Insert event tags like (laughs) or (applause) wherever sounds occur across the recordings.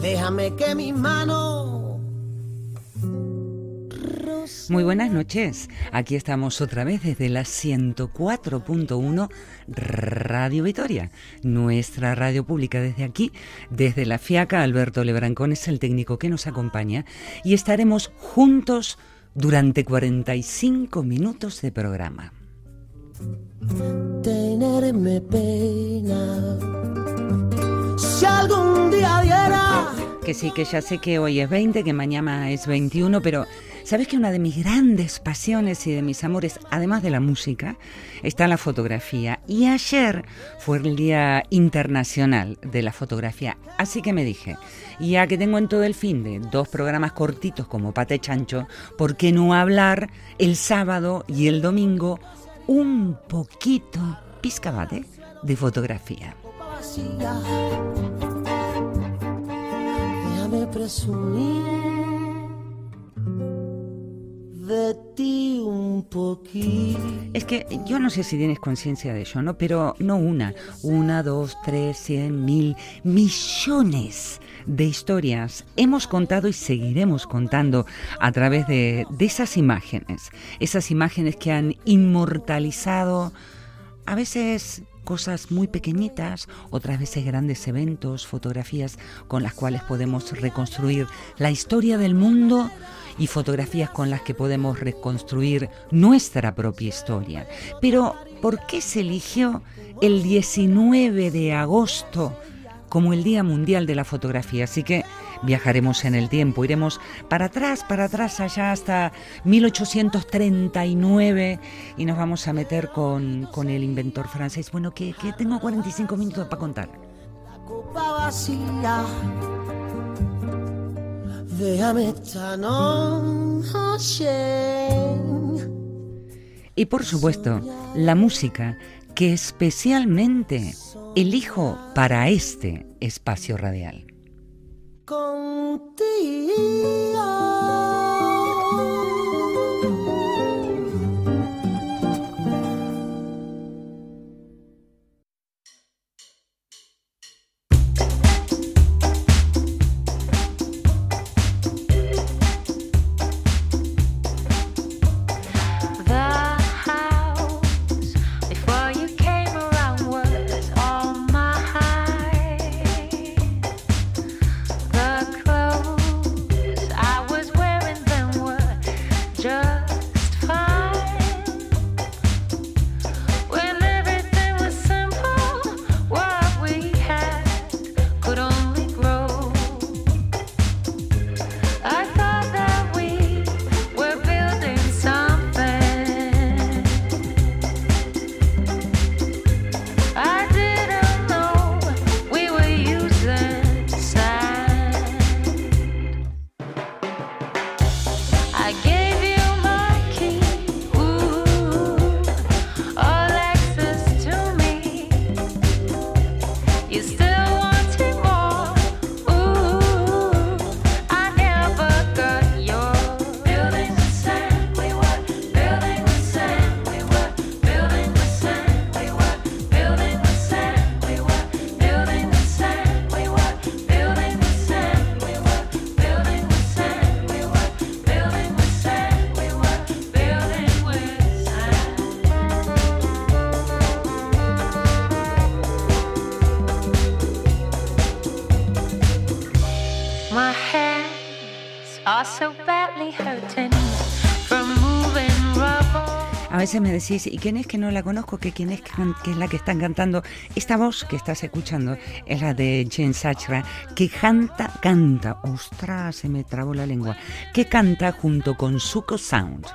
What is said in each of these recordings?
Déjame que mi mano muy buenas noches. Aquí estamos otra vez desde la 104.1 Radio Vitoria, nuestra radio pública desde aquí, desde la FIACA. Alberto Lebrancón es el técnico que nos acompaña y estaremos juntos durante 45 minutos de programa. Tenerme pena. Si algún día diera. Que sí, que ya sé que hoy es 20, que mañana es 21, pero Sabes que una de mis grandes pasiones y de mis amores, además de la música, está la fotografía. Y ayer fue el Día Internacional de la Fotografía. Así que me dije, ya que tengo en todo el fin de dos programas cortitos como Pate Chancho, ¿por qué no hablar el sábado y el domingo un poquito, pizcabate, de fotografía? Déjame presumir de ti un poquito. Es que yo no sé si tienes conciencia de ello, ¿no? Pero no una, una, dos, tres, cien, mil, millones de historias hemos contado y seguiremos contando a través de, de esas imágenes, esas imágenes que han inmortalizado a veces cosas muy pequeñitas, otras veces grandes eventos, fotografías con las cuales podemos reconstruir la historia del mundo y fotografías con las que podemos reconstruir nuestra propia historia. Pero, ¿por qué se eligió el 19 de agosto como el Día Mundial de la Fotografía? Así que viajaremos en el tiempo, iremos para atrás, para atrás, allá hasta 1839 y nos vamos a meter con, con el inventor francés. Bueno, que, que tengo 45 minutos para contar. La copa vacía y por supuesto, la música que especialmente elijo para este espacio radial. A veces me decís, ¿y quién es que no la conozco? ¿Que quién es que es la que están cantando? Esta voz que estás escuchando es la de Jane Sachra, que canta, canta, ostras, se me trabó la lengua, que canta junto con Suko Sound.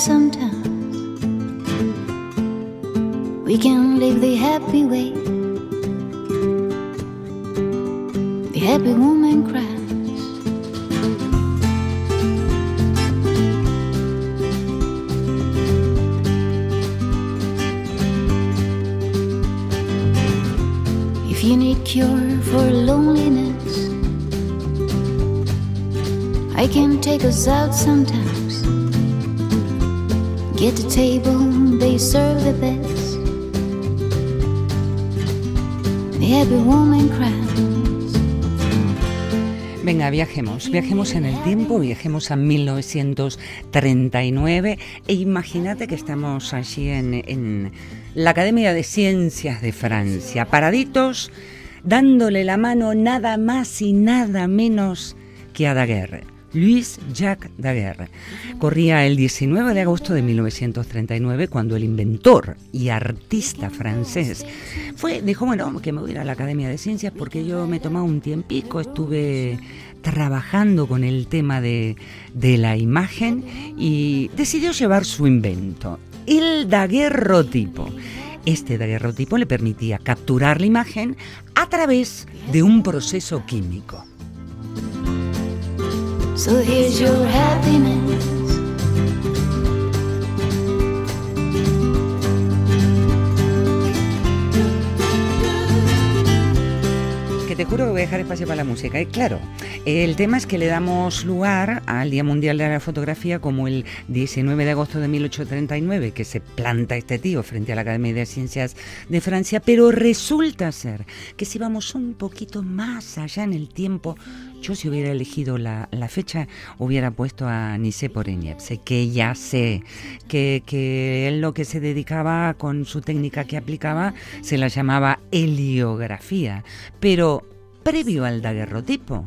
Sometimes. We can live the happy way. The happy woman cries. If you need cure for loneliness, I can take us out sometime. Get a table, they serve the best. Happy woman cries. Venga, viajemos, viajemos en el tiempo, viajemos a 1939 e imagínate que estamos allí en, en la Academia de Ciencias de Francia, paraditos, dándole la mano nada más y nada menos que a Daguerre. Louis Jacques Daguerre. Corría el 19 de agosto de 1939 cuando el inventor y artista francés fue, dijo, bueno, que me voy a ir a la Academia de Ciencias porque yo me he tomado un tiempico, estuve trabajando con el tema de, de la imagen y decidió llevar su invento, el daguerrotipo. Este daguerrotipo le permitía capturar la imagen a través de un proceso químico. So here's your happiness. te juro que voy a dejar espacio para la música. Y claro, el tema es que le damos lugar al Día Mundial de la Fotografía como el 19 de agosto de 1839, que se planta este tío frente a la Academia de Ciencias de Francia, pero resulta ser que si vamos un poquito más allá en el tiempo, yo si hubiera elegido la, fecha, hubiera puesto a Nice Sé que ya sé que, que él lo que se dedicaba con su técnica que aplicaba se la llamaba heliografía, pero previo al daguerrotipo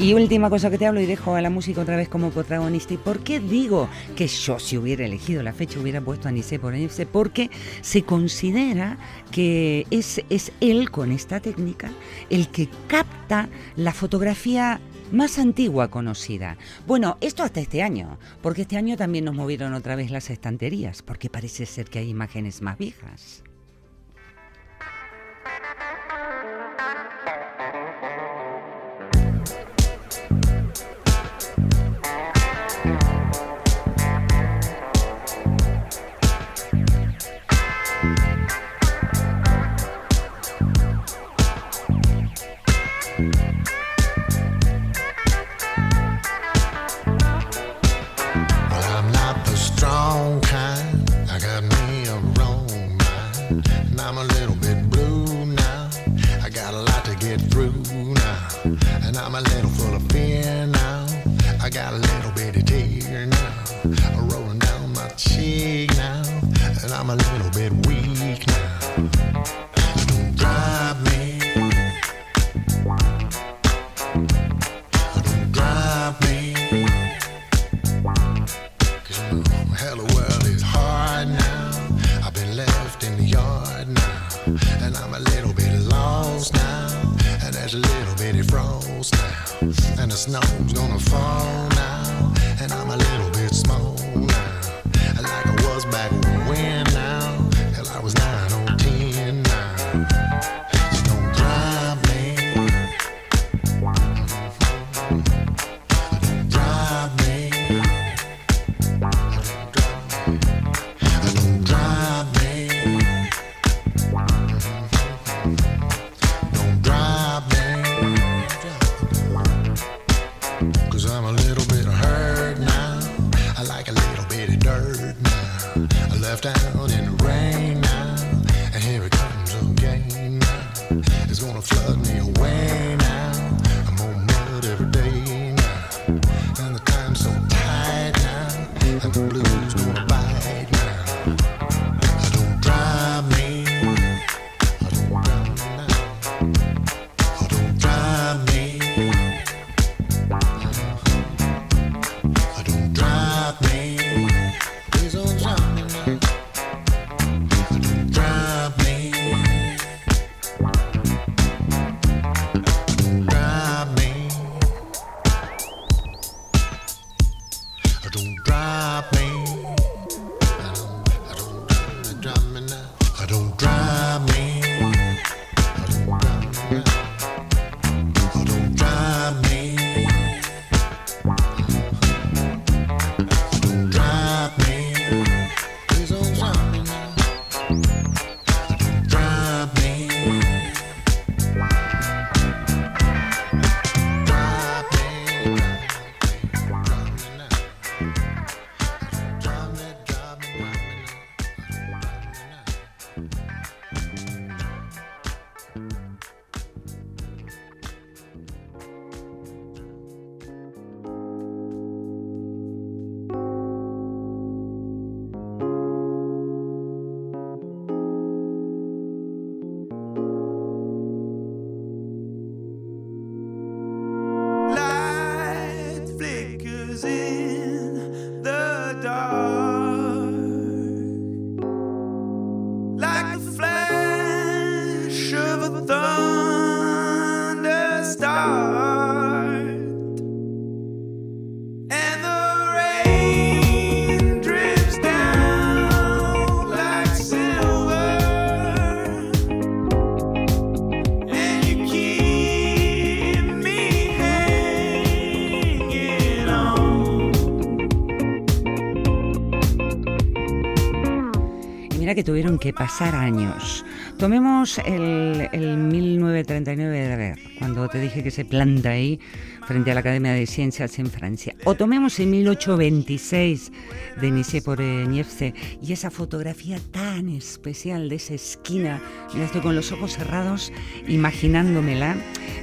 Y última cosa que te hablo y dejo a la música otra vez como protagonista. ¿Y por qué digo que yo si hubiera elegido la fecha hubiera puesto a Nice por Nice? Porque se considera que es, es él con esta técnica el que capta la fotografía más antigua conocida. Bueno, esto hasta este año, porque este año también nos movieron otra vez las estanterías, porque parece ser que hay imágenes más viejas. Tuvieron que pasar años. Tomemos el, el 1939 de Daguerre, cuando te dije que se planta ahí frente a la Academia de Ciencias en Francia. O tomemos el 1826 de Nicé por Niepce y esa fotografía tan especial de esa esquina. Mira, estoy con los ojos cerrados imaginándomela.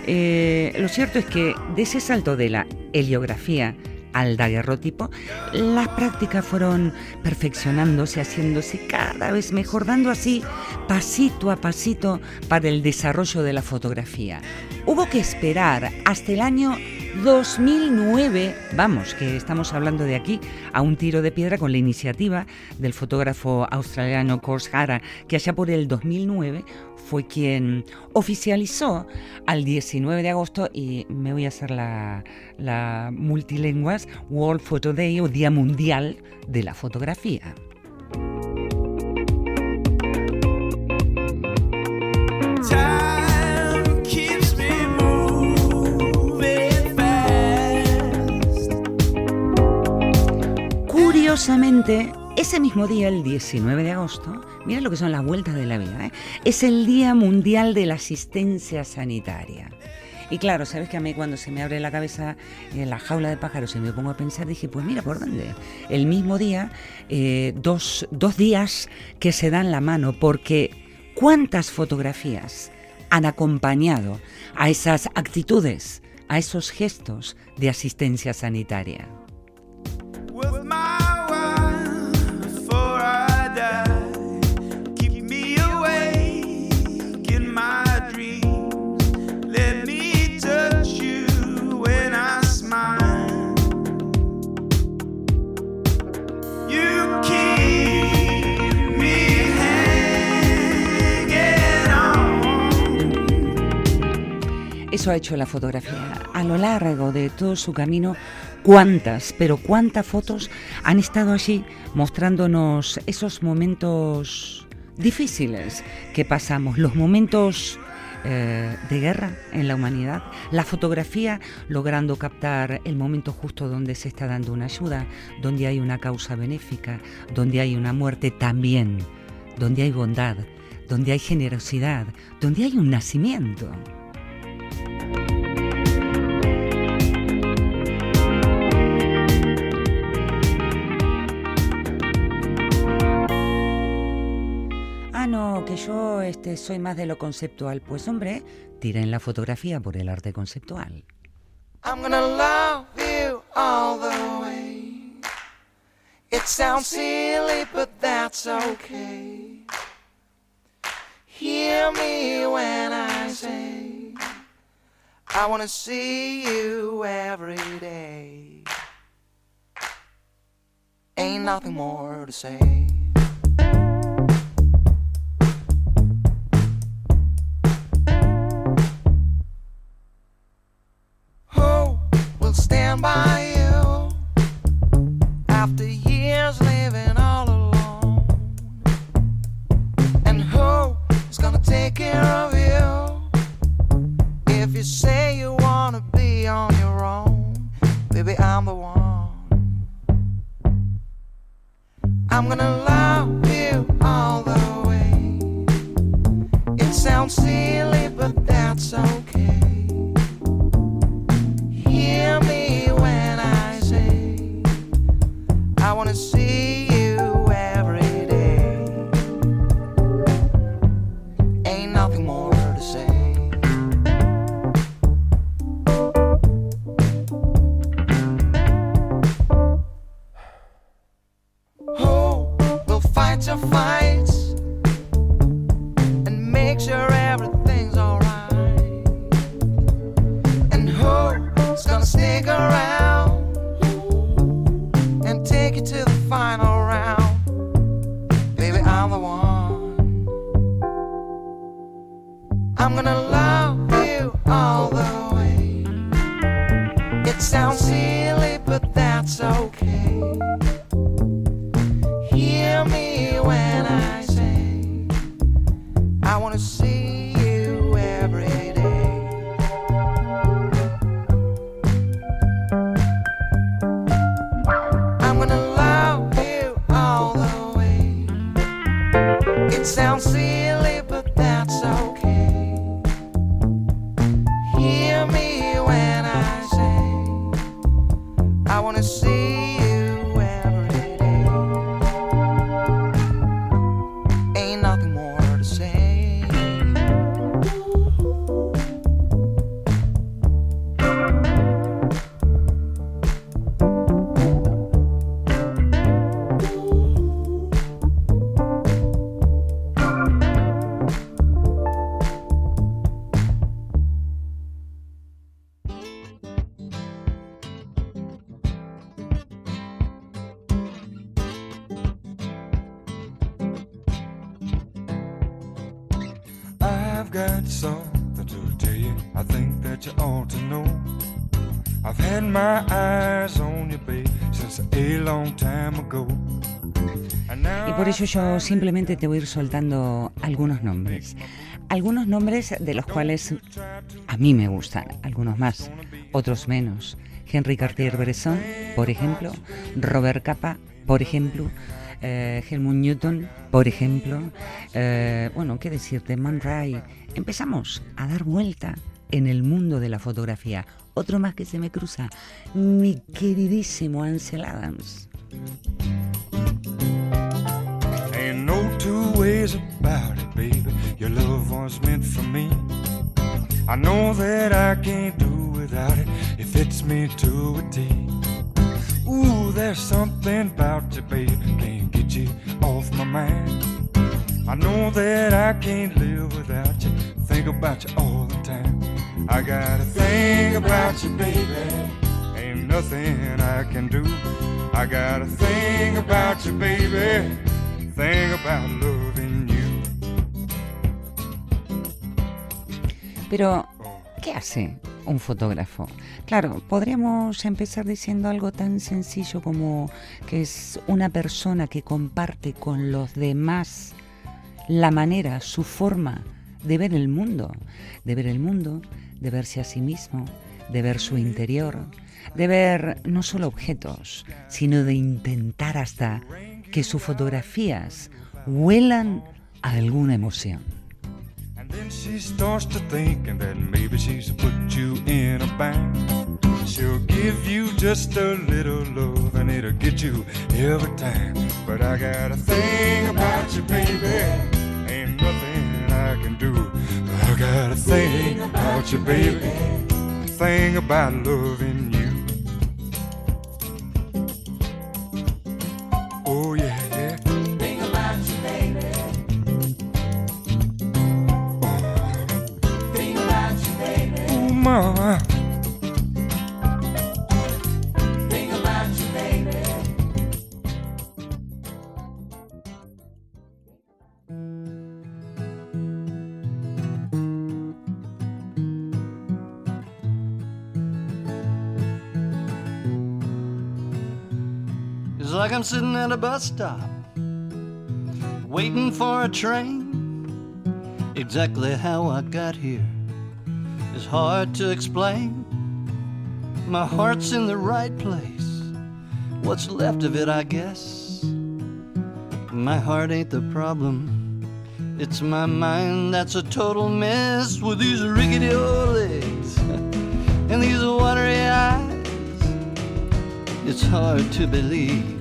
Eh, lo cierto es que de ese salto de la heliografía al daguerrotipo, las prácticas fueron perfeccionándose, haciéndose cada vez mejor, dando así pasito a pasito para el desarrollo de la fotografía. Hubo que esperar hasta el año 2009, vamos, que estamos hablando de aquí, a un tiro de piedra con la iniciativa del fotógrafo australiano Kors Hara, que allá por el 2009 fue quien oficializó al 19 de agosto, y me voy a hacer la, la multilenguas, World Photo Day o Día Mundial de la Fotografía. Curiosamente, ese mismo día, el 19 de agosto, mira lo que son las vueltas de la vida, ¿eh? es el Día Mundial de la Asistencia Sanitaria. Y claro, sabes que a mí cuando se me abre la cabeza en la jaula de pájaros y me pongo a pensar, dije, pues mira, ¿por dónde? El mismo día, eh, dos, dos días que se dan la mano, porque ¿cuántas fotografías han acompañado a esas actitudes a esos gestos de asistencia sanitaria. Ha hecho la fotografía. A lo largo de todo su camino, cuántas, pero cuántas fotos han estado allí mostrándonos esos momentos difíciles que pasamos, los momentos eh, de guerra en la humanidad, la fotografía logrando captar el momento justo donde se está dando una ayuda, donde hay una causa benéfica, donde hay una muerte también, donde hay bondad, donde hay generosidad, donde hay un nacimiento. Yo este, soy más de lo conceptual. Pues hombre, tiren la fotografía por el arte conceptual. I'm gonna love you all the way. It sounds silly, but that's okay. Hear me when I say, I wanna see you every day. Ain't nothing more to say. Eso yo simplemente te voy a ir soltando algunos nombres. Algunos nombres de los cuales a mí me gustan, algunos más, otros menos. Henry Cartier-Bresson, por ejemplo, Robert Capa, por ejemplo, eh, Helmut Newton, por ejemplo, eh, bueno, qué decirte, Man Ray. Empezamos a dar vuelta en el mundo de la fotografía. Otro más que se me cruza, mi queridísimo Ansel Adams. Ways about it, baby. Your love was meant for me. I know that I can't do without it. It fits me to a T. Ooh, there's something about you, baby. Can't get you off my mind. I know that I can't live without you. Think about you all the time. I gotta think about you, baby. Ain't nothing I can do. I gotta think about you, baby. Think about loving Pero, ¿qué hace un fotógrafo? Claro, podríamos empezar diciendo algo tan sencillo como que es una persona que comparte con los demás la manera, su forma de ver el mundo, de ver el mundo, de verse a sí mismo, de ver su interior, de ver no solo objetos, sino de intentar hasta que sus fotografías huelan a alguna emoción. And then she starts to thinking that maybe she's put you in a bind. She'll give you just a little love and it'll get you every time. But I got a thing about you, baby. Ain't nothing I can do. I got a thing about you, baby. A Thing about loving sitting at a bus stop, waiting for a train. Exactly how I got here is hard to explain. My heart's in the right place, what's left of it, I guess. My heart ain't the problem. It's my mind that's a total mess with these rickety old legs (laughs) and these watery eyes. It's hard to believe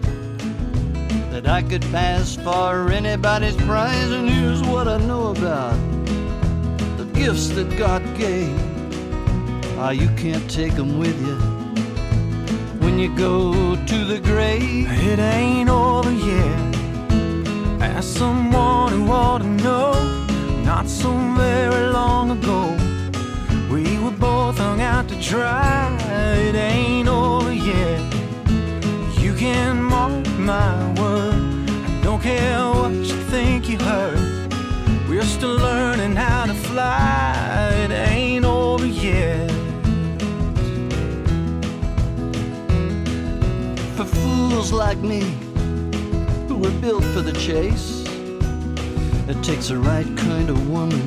that I could pass for anybody's prize. And here's what I know about the gifts that God gave. Ah, you can't take them with you when you go to the grave. It ain't over yet. Ask someone who ought to know. Not so very long ago, we were both hung out to dry. Care what you think you heard. We're still learning how to fly. It ain't over yet. For fools like me who were built for the chase, it takes the right kind of woman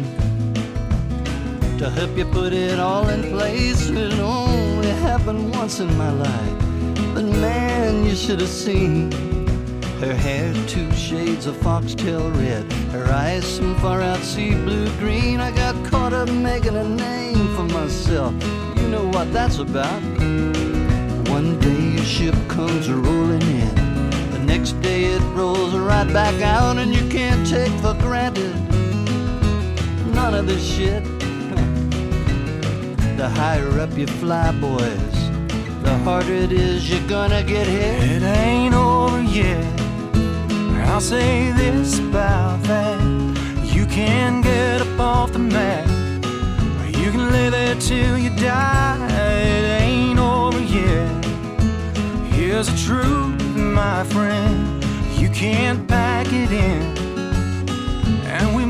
to help you put it all in place. It only happened once in my life, but man, you should have seen. Her hair two shades of foxtail red, her eyes some far out sea blue green. I got caught up making a name for myself. You know what that's about. One day your ship comes rolling in, the next day it rolls right back out, and you can't take for granted none of this shit. (laughs) The higher up you fly, boys, the harder it is you're gonna get hit. It ain't over yet. I'll say this about that. You can get up off the mat, you can lay there till you die. It ain't over yet. Here's the truth, my friend. You can't pack it in, and we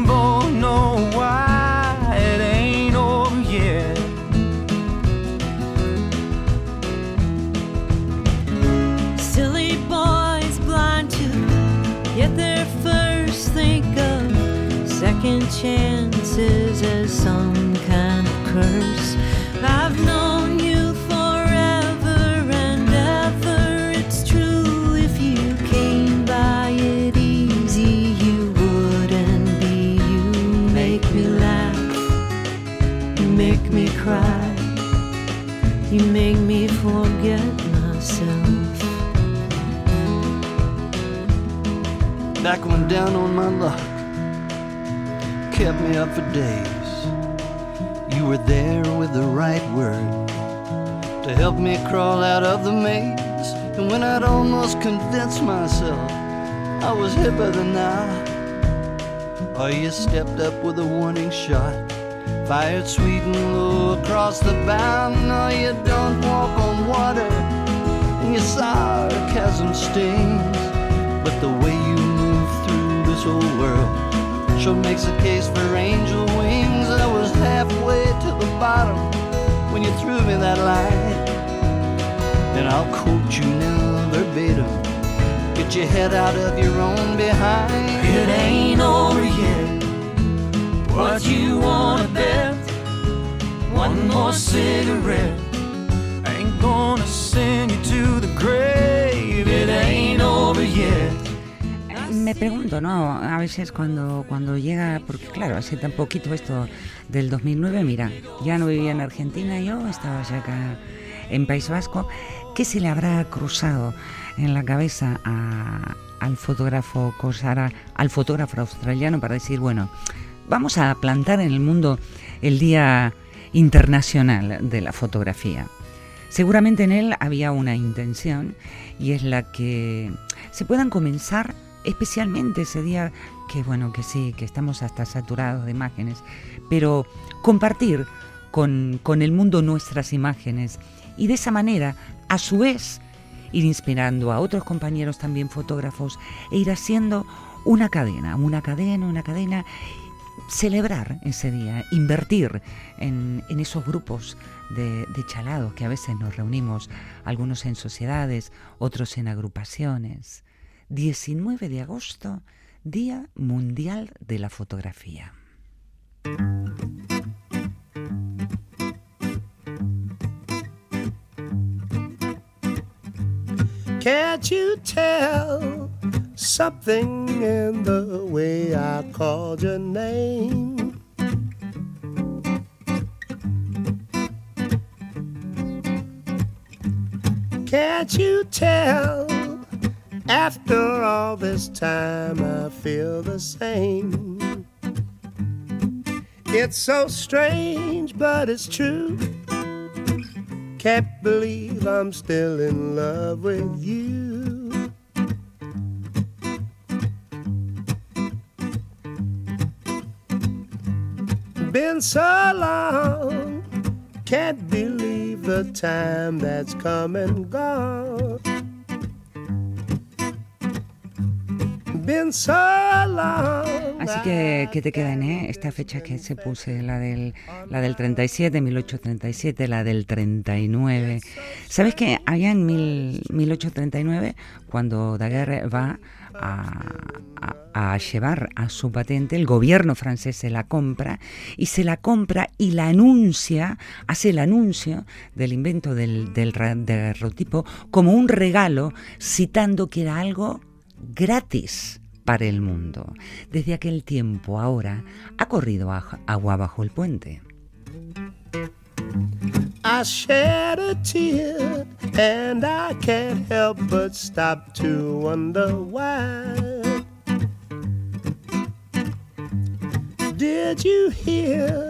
chances as some kind of curse. I've known you forever and ever. It's true if you came by it easy, you wouldn't be. You make me laugh, you make me cry. You make me forget myself. Back when down on my luck kept me up for days. You were there with the right word to help me crawl out of the maze. And when I'd almost convinced myself I was hipper than now, oh, you stepped up with a warning shot. Fired sweet and low across the bow. No, you don't walk on water, and your sarcasm stings. But the way you move through this old world sure makes a case for angel wings. I was halfway to the bottom when you threw me that line. And I'll quote you now verbatim. Get your head out of your own behind. It ain't over yet. What you wanna bet? One more cigarette ain't gonna send you to the grave. Me pregunto, ¿no? A veces cuando, cuando llega, porque claro, hace tan poquito esto del 2009, mira, ya no vivía en Argentina yo, estaba ya acá en País Vasco, ¿qué se le habrá cruzado en la cabeza al fotógrafo Kosara, al fotógrafo australiano para decir, bueno, vamos a plantar en el mundo el Día Internacional de la Fotografía? Seguramente en él había una intención y es la que se puedan comenzar especialmente ese día que bueno que sí, que estamos hasta saturados de imágenes, pero compartir con, con el mundo nuestras imágenes y de esa manera, a su vez, ir inspirando a otros compañeros también fotógrafos e ir haciendo una cadena, una cadena, una cadena celebrar ese día, invertir en, en esos grupos de, de chalados que a veces nos reunimos, algunos en sociedades, otros en agrupaciones. 19 de agosto, Día Mundial de la Fotografía. Can't you tell something in the way I called your name? Can't you tell? After all this time, I feel the same. It's so strange, but it's true. Can't believe I'm still in love with you. Been so long, can't believe the time that's come and gone. Así que, ¿qué te quedan, eh? Esta fecha que se puse, la del, la del 37, 1837, la del 39. ¿Sabes que allá en mil- 1839, cuando Daguerre va a, llevar a su patente, el gobierno francés se la compra y se la compra y la anuncia, hace el anuncio del invento del, del ra- daguerrotipo como un regalo, citando que era algo gratis para el mundo. Desde aquel tiempo ahora ha corrido agua bajo el puente. I shed a tear and I can't help but stop to wonder why. Did you hear?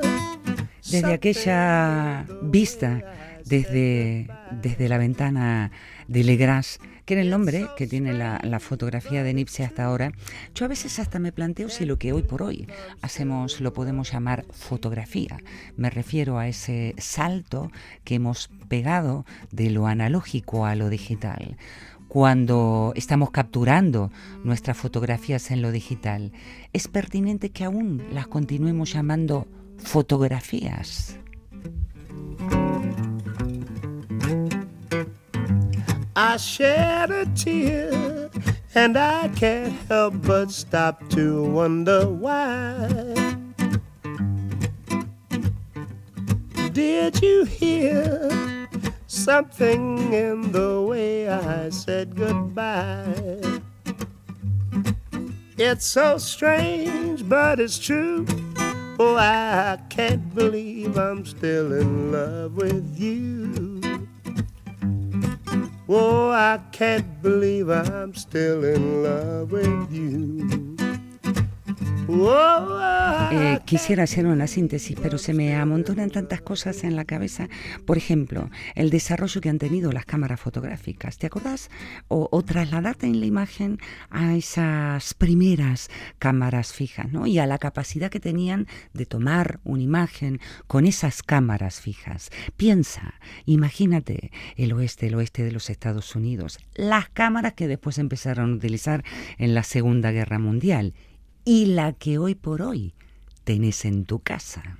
Desde aquella vista, desde, desde la ventana de Legras, que era el nombre que tiene la, la fotografía de Nipsey hasta ahora, yo a veces hasta me planteo si lo que hoy por hoy hacemos lo podemos llamar fotografía. Me refiero a ese salto que hemos pegado de lo analógico a lo digital. Cuando estamos capturando nuestras fotografías en lo digital, es pertinente que aún las continuemos llamando fotografías. I shed a tear and I can't help but stop to wonder why. Did you hear something in the way I said goodbye? It's so strange, but it's true. Oh, I can't believe I'm still in love with you. Oh, I can't believe I'm still in love with you. Eh, quisiera hacer una síntesis, pero se me amontonan tantas cosas en la cabeza. Por ejemplo, el desarrollo que han tenido las cámaras fotográficas. ¿Te acordás? O, o trasladarte en la imagen a esas primeras cámaras fijas, ¿no? Y a la capacidad que tenían de tomar una imagen con esas cámaras fijas. Piensa, imagínate el oeste, el oeste de los Estados Unidos, las cámaras que después empezaron a utilizar en la Segunda Guerra Mundial y la que hoy por hoy tenés en tu casa.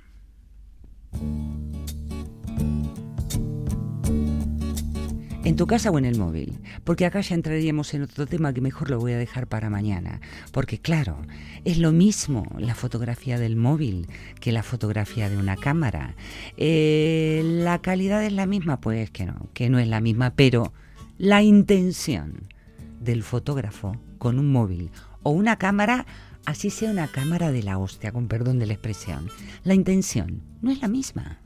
En tu casa o en el móvil, porque acá ya entraríamos en otro tema que mejor lo voy a dejar para mañana, porque claro, es lo mismo la fotografía del móvil que la fotografía de una cámara. Eh, la calidad es la misma, pues que no, que no es la misma, pero la intención del fotógrafo con un móvil o una cámara, así sea una cámara de la hostia, con perdón de la expresión, la intención no es la misma.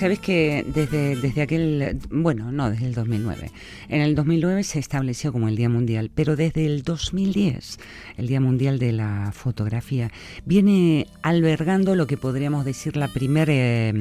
Sabes que desde, desde aquel, bueno, no, desde el 2009. En el 2009 se estableció como el Día Mundial, pero desde el 2010, el Día Mundial de la Fotografía, viene albergando lo que podríamos decir la primera eh,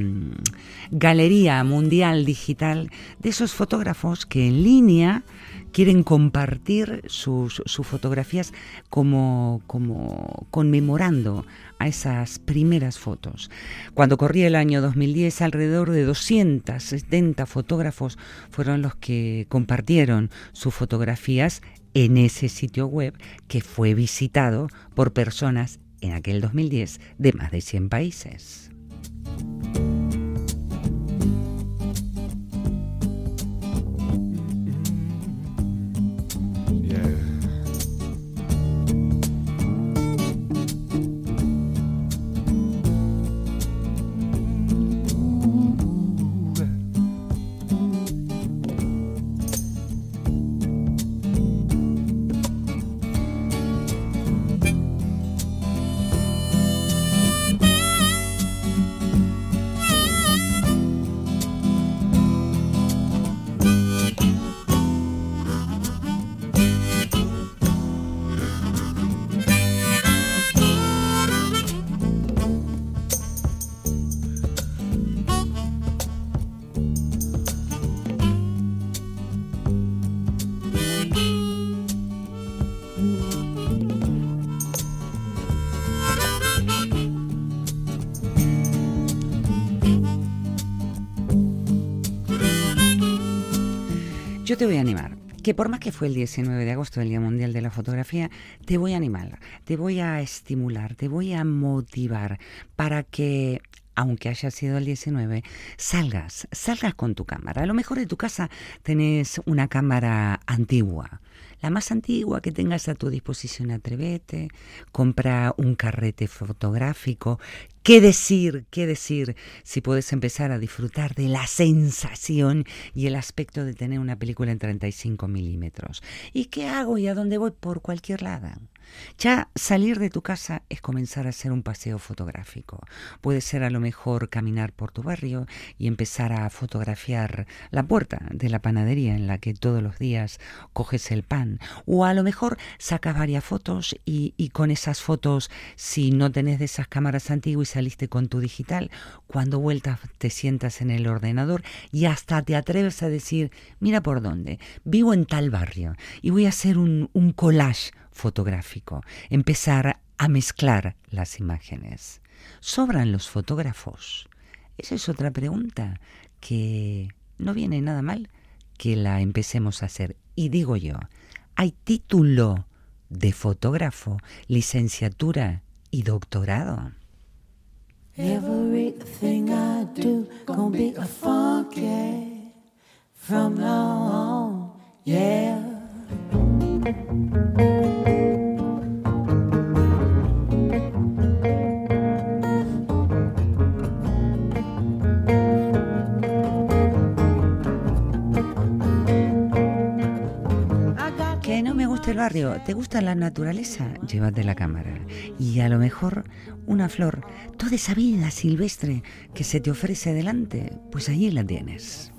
galería mundial digital de esos fotógrafos que en línea quieren compartir sus, fotografías como, como conmemorando a esas primeras fotos. Cuando corría el año 2010, alrededor de 270 fotógrafos fueron los que compartieron sus fotografías en ese sitio web que fue visitado por personas en aquel 2010 de más de 100 países. Te voy a animar. Que por más que fue el 19 de agosto, el Día Mundial de la Fotografía, te voy a animar, te voy a estimular, te voy a motivar para que aunque haya sido el 19, salgas, salgas con tu cámara. A lo mejor de tu casa tenés una cámara antigua, la más antigua que tengas a tu disposición, atrevete, compra un carrete fotográfico. ¿Qué decir? ¿Qué decir? Si puedes empezar a disfrutar de la sensación y el aspecto de tener una película en 35 milímetros. ¿Y qué hago y a dónde voy? Por cualquier lado. Ya salir de tu casa es comenzar a hacer un paseo fotográfico. Puede ser a lo mejor caminar por tu barrio y empezar a fotografiar la puerta de la panadería en la que todos los días coges el pan. O a lo mejor sacas varias fotos y, con esas fotos, si no tenés de esas cámaras antiguas y saliste con tu digital, cuando vueltas te sientas en el ordenador y hasta te atreves a decir, mira por dónde, vivo en tal barrio y voy a hacer un, un collage fotográfico, empezar a mezclar las imágenes. ¿Sobran los fotógrafos? Esa es otra pregunta que no viene nada mal que la empecemos a hacer. Y digo yo, ¿hay título de fotógrafo, licenciatura y doctorado? Everything I do gonna be a funky from now on. Yeah. El barrio, ¿te gusta la naturaleza? Llévate la cámara. Y a lo mejor una flor, toda esa vida silvestre que se te ofrece delante, pues allí la tienes.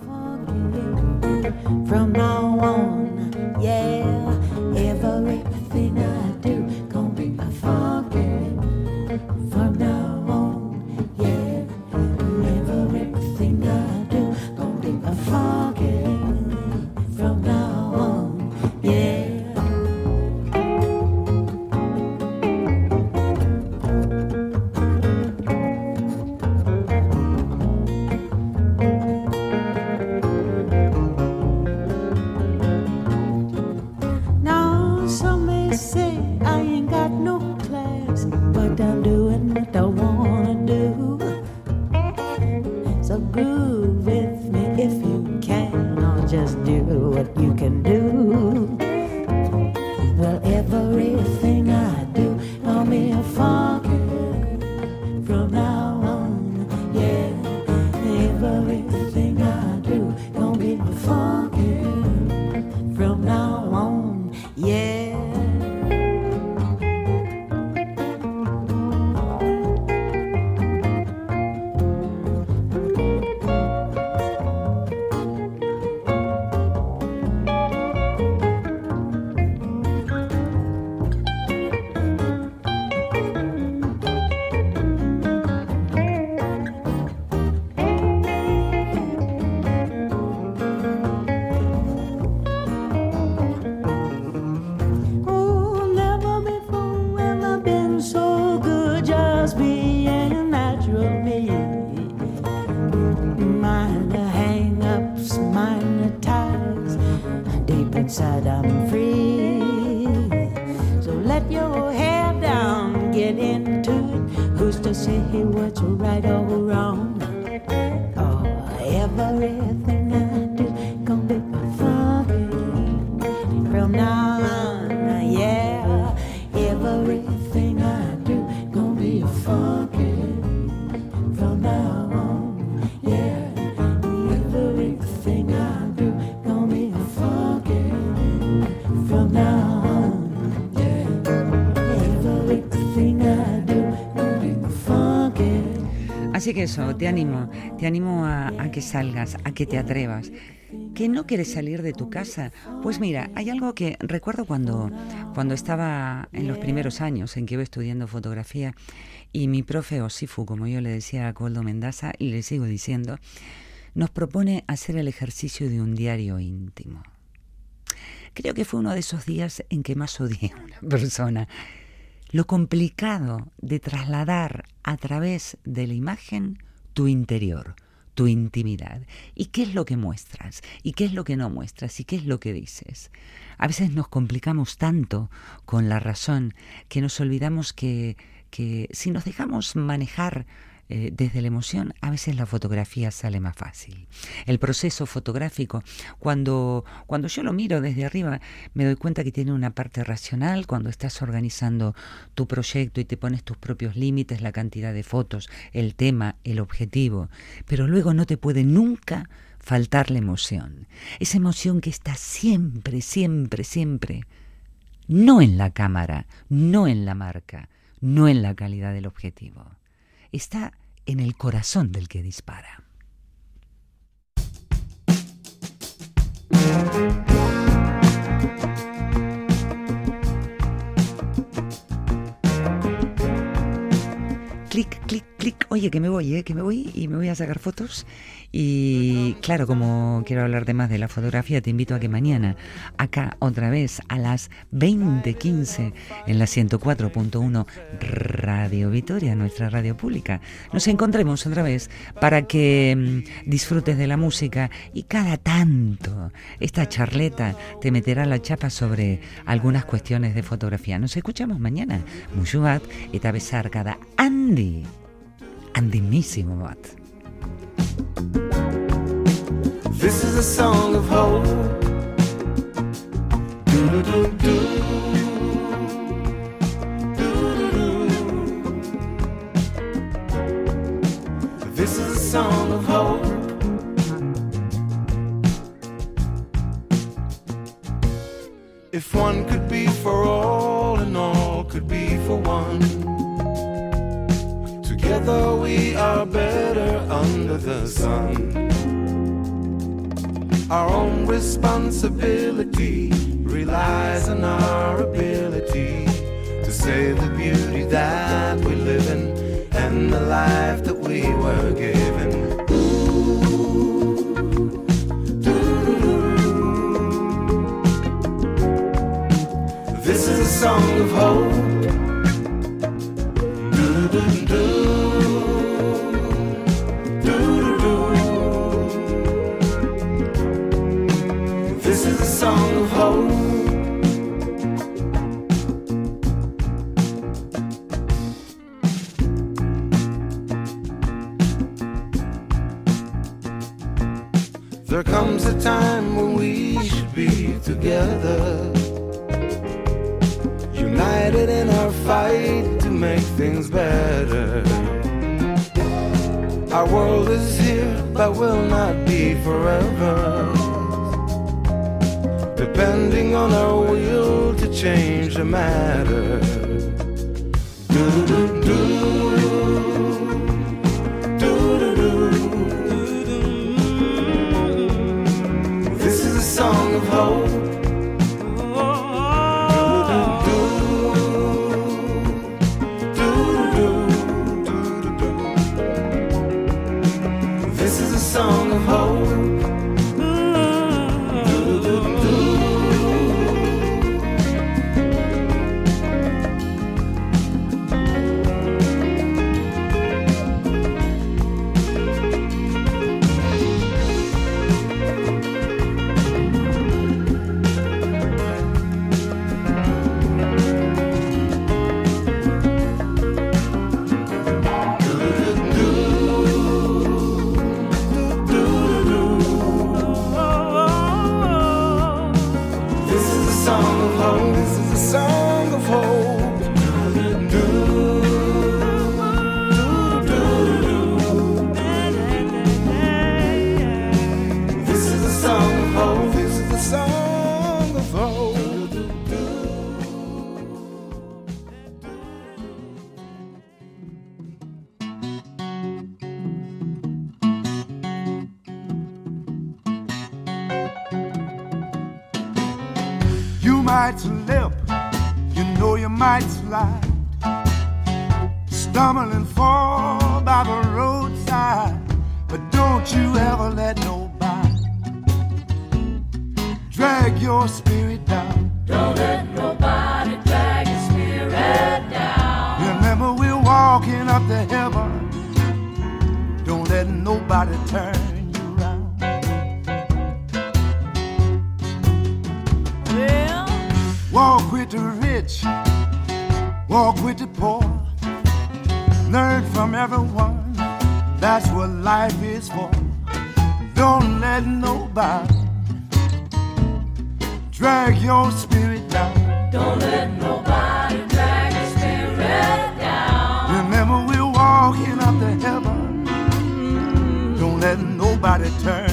right or wrong. Or every Así que eso, te animo, te animo a, que salgas, a que te atrevas. ¿Que no quieres salir de tu casa? Pues mira, hay algo que recuerdo cuando, cuando estaba en los primeros años en que iba estudiando fotografía y mi profe Osifu, como yo le decía a Coldo Mendaza y le sigo diciendo, nos propone hacer el ejercicio de un diario íntimo. Creo que fue uno de esos días en que más odié a una persona. Lo complicado de trasladar a través de la imagen tu interior, tu intimidad. ¿Y qué es lo que muestras? ¿Y qué es lo que no muestras? ¿Y qué es lo que dices? A veces nos complicamos tanto con la razón que nos olvidamos que, que si nos dejamos manejar eh, desde la emoción, a veces la fotografía sale más fácil. El proceso fotográfico, cuando, cuando yo lo miro desde arriba, me doy cuenta que tiene una parte racional, cuando estás organizando tu proyecto y te pones tus propios límites, la cantidad de fotos, el tema, el objetivo, pero luego no te puede nunca faltar la emoción. Esa emoción que está siempre, siempre, siempre, no en la cámara, no en la marca, no en la calidad del objetivo. Está en el corazón del que dispara. Clic, clic, clic. Oye, que me voy, ¿eh? que me voy y me voy a sacar fotos. Y claro, como quiero hablar de más de la fotografía, te invito a que mañana, acá otra vez a las 20.15 en la 104.1 Radio Vitoria, nuestra radio pública, nos encontremos otra vez para que mm, disfrutes de la música y cada tanto esta charleta te meterá la chapa sobre algunas cuestiones de fotografía. Nos escuchamos mañana. Mushuat eta besarkada handi, handimísimo bat. This is a song of hope. Do-do-do-do. Do-do-do. This is a song of hope. If one could be for all and all could be for one. Together we are better under the sun. Our own responsibility relies on our ability to save the beauty that we live in and the life that we were given. This is a song of hope. Do-do-do. Together, united in our fight to make things better. Our world is here, but will not be forever. Depending on our will to change the matter. Up to heaven. Don't let nobody turn you around. Well, Walk with the rich, walk with the poor. Learn from everyone, that's what life is for. Don't let nobody drag your spirit down. don't let we're up to heaven. Don't let nobody turn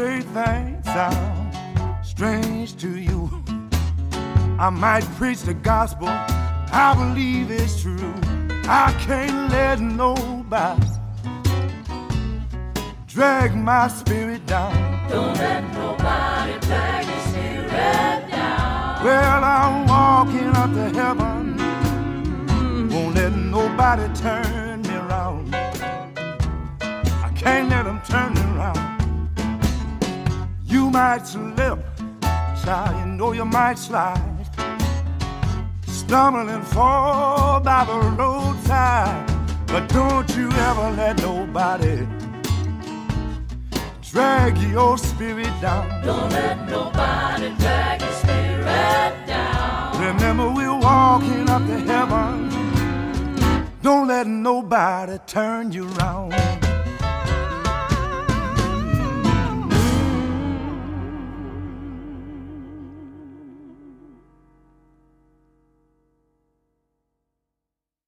say things sound strange to you. I might preach the gospel, I believe it's true. I can't let nobody drag my spirit down. Don't let nobody drag your spirit down. Well, I'm walking up to heaven. Won't let nobody turn You might slip, child, you know you might slide. Stumble and fall by the roadside. But don't you ever let nobody drag your spirit down. Don't let nobody drag your spirit down. Remember, we're walking up to heaven. Don't let nobody turn you around.